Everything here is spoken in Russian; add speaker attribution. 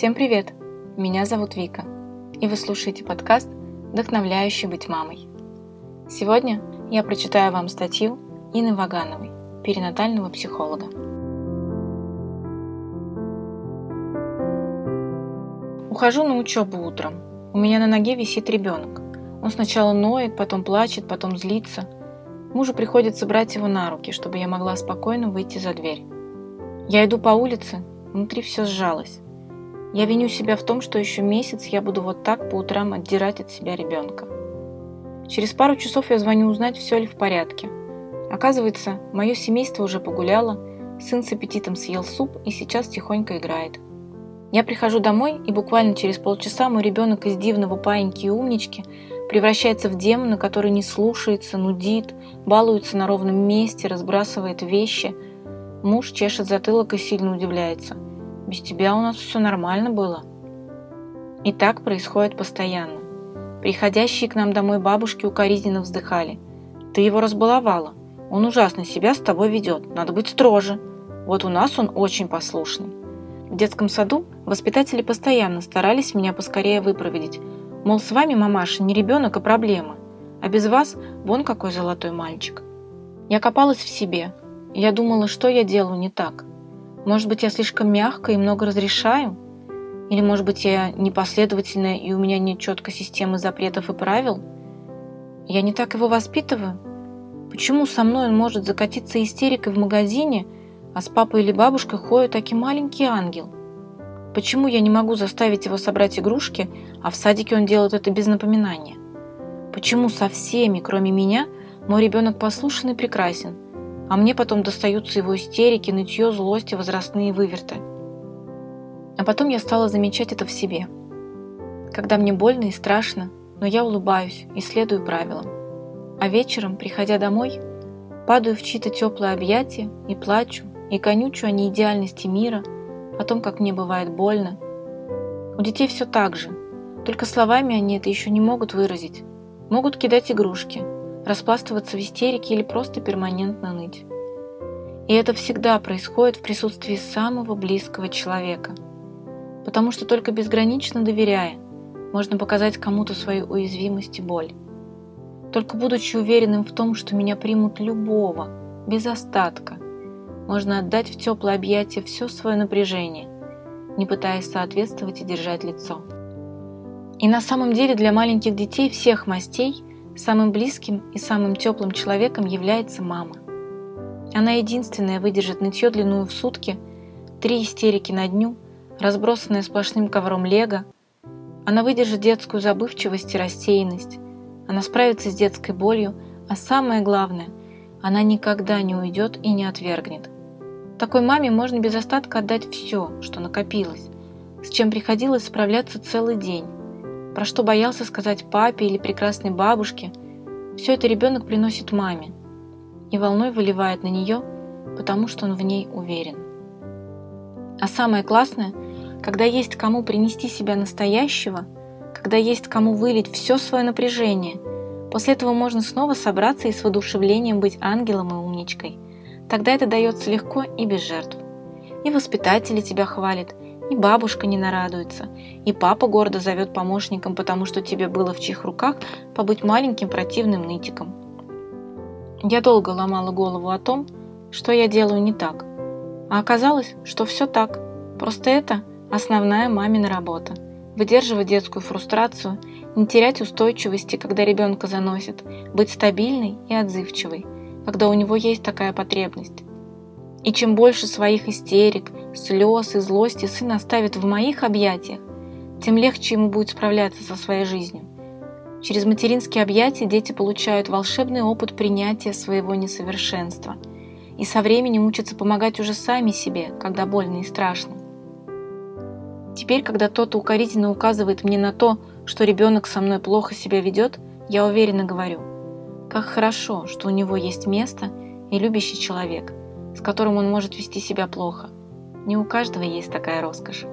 Speaker 1: Всем привет! Меня зовут Вика, и вы слушаете подкаст «Вдохновляющий быть мамой». Сегодня я прочитаю вам статью Инны Вагановой, перинатального психолога. Ухожу на учебу утром. У меня на ноге висит ребенок. Он сначала ноет, потом плачет, потом злится. Мужу приходится брать его на руки, чтобы я могла спокойно выйти за дверь. Я иду по улице, внутри все сжалось. Я виню себя в том, что еще месяц я буду вот так по утрам отдирать от себя ребенка. Через пару часов я звоню узнать, все ли в порядке. Оказывается, мое семейство уже погуляло, сын с аппетитом съел суп и сейчас тихонько играет. Я прихожу домой, и буквально через полчаса мой ребенок из дивного паиньки и умнички превращается в демона, который не слушается, нудит, балуется на ровном месте, разбрасывает вещи. Муж чешет затылок и сильно удивляется – без тебя у нас все нормально было. И так происходит постоянно. Приходящие к нам домой бабушки укоризненно вздыхали. Ты его разбаловала. Он ужасно себя с тобой ведет. Надо быть строже. Вот у нас он очень послушный. В детском саду воспитатели постоянно старались меня поскорее выпроводить. Мол, с вами, мамаша, не ребенок, а проблема. А без вас вон какой золотой мальчик. Я копалась в себе. Я думала, что я делаю не так. Может быть, я слишком мягко и много разрешаю? Или, может быть, я непоследовательная и у меня нет четкой системы запретов и правил? Я не так его воспитываю? Почему со мной он может закатиться истерикой в магазине, а с папой или бабушкой ходит такой маленький ангел? Почему я не могу заставить его собрать игрушки, а в садике он делает это без напоминания? Почему со всеми, кроме меня, мой ребенок послушен и прекрасен – а мне потом достаются его истерики, нытье, злость и возрастные выверты. А потом я стала замечать это в себе. Когда мне больно и страшно, но я улыбаюсь и следую правилам. А вечером, приходя домой, падаю в чьи-то теплые объятия и плачу, и конючу о неидеальности мира, о том, как мне бывает больно. У детей все так же, только словами они это еще не могут выразить. Могут кидать игрушки – распластываться в истерике или просто перманентно ныть. И это всегда происходит в присутствии самого близкого человека. Потому что только безгранично доверяя, можно показать кому-то свою уязвимость и боль. Только будучи уверенным в том, что меня примут любого, без остатка, можно отдать в теплое объятие все свое напряжение, не пытаясь соответствовать и держать лицо. И на самом деле для маленьких детей всех мастей – Самым близким и самым теплым человеком является мама. Она единственная выдержит нытье длиную в сутки, три истерики на дню, разбросанная сплошным ковром лего. Она выдержит детскую забывчивость и рассеянность. Она справится с детской болью, а самое главное, она никогда не уйдет и не отвергнет. Такой маме можно без остатка отдать все, что накопилось, с чем приходилось справляться целый день про что боялся сказать папе или прекрасной бабушке, все это ребенок приносит маме и волной выливает на нее, потому что он в ней уверен. А самое классное, когда есть кому принести себя настоящего, когда есть кому вылить все свое напряжение, после этого можно снова собраться и с воодушевлением быть ангелом и умничкой. Тогда это дается легко и без жертв. И воспитатели тебя хвалят, и бабушка не нарадуется, и папа гордо зовет помощником, потому что тебе было в чьих руках побыть маленьким противным нытиком. Я долго ломала голову о том, что я делаю не так. А оказалось, что все так. Просто это основная мамина работа. Выдерживать детскую фрустрацию, не терять устойчивости, когда ребенка заносит, быть стабильной и отзывчивой, когда у него есть такая потребность. И чем больше своих истерик, слез и злости сын оставит в моих объятиях, тем легче ему будет справляться со своей жизнью. Через материнские объятия дети получают волшебный опыт принятия своего несовершенства и со временем учатся помогать уже сами себе, когда больно и страшно. Теперь, когда кто-то укорительно указывает мне на то, что ребенок со мной плохо себя ведет, я уверенно говорю, как хорошо, что у него есть место и любящий человек – с которым он может вести себя плохо. Не у каждого есть такая роскошь.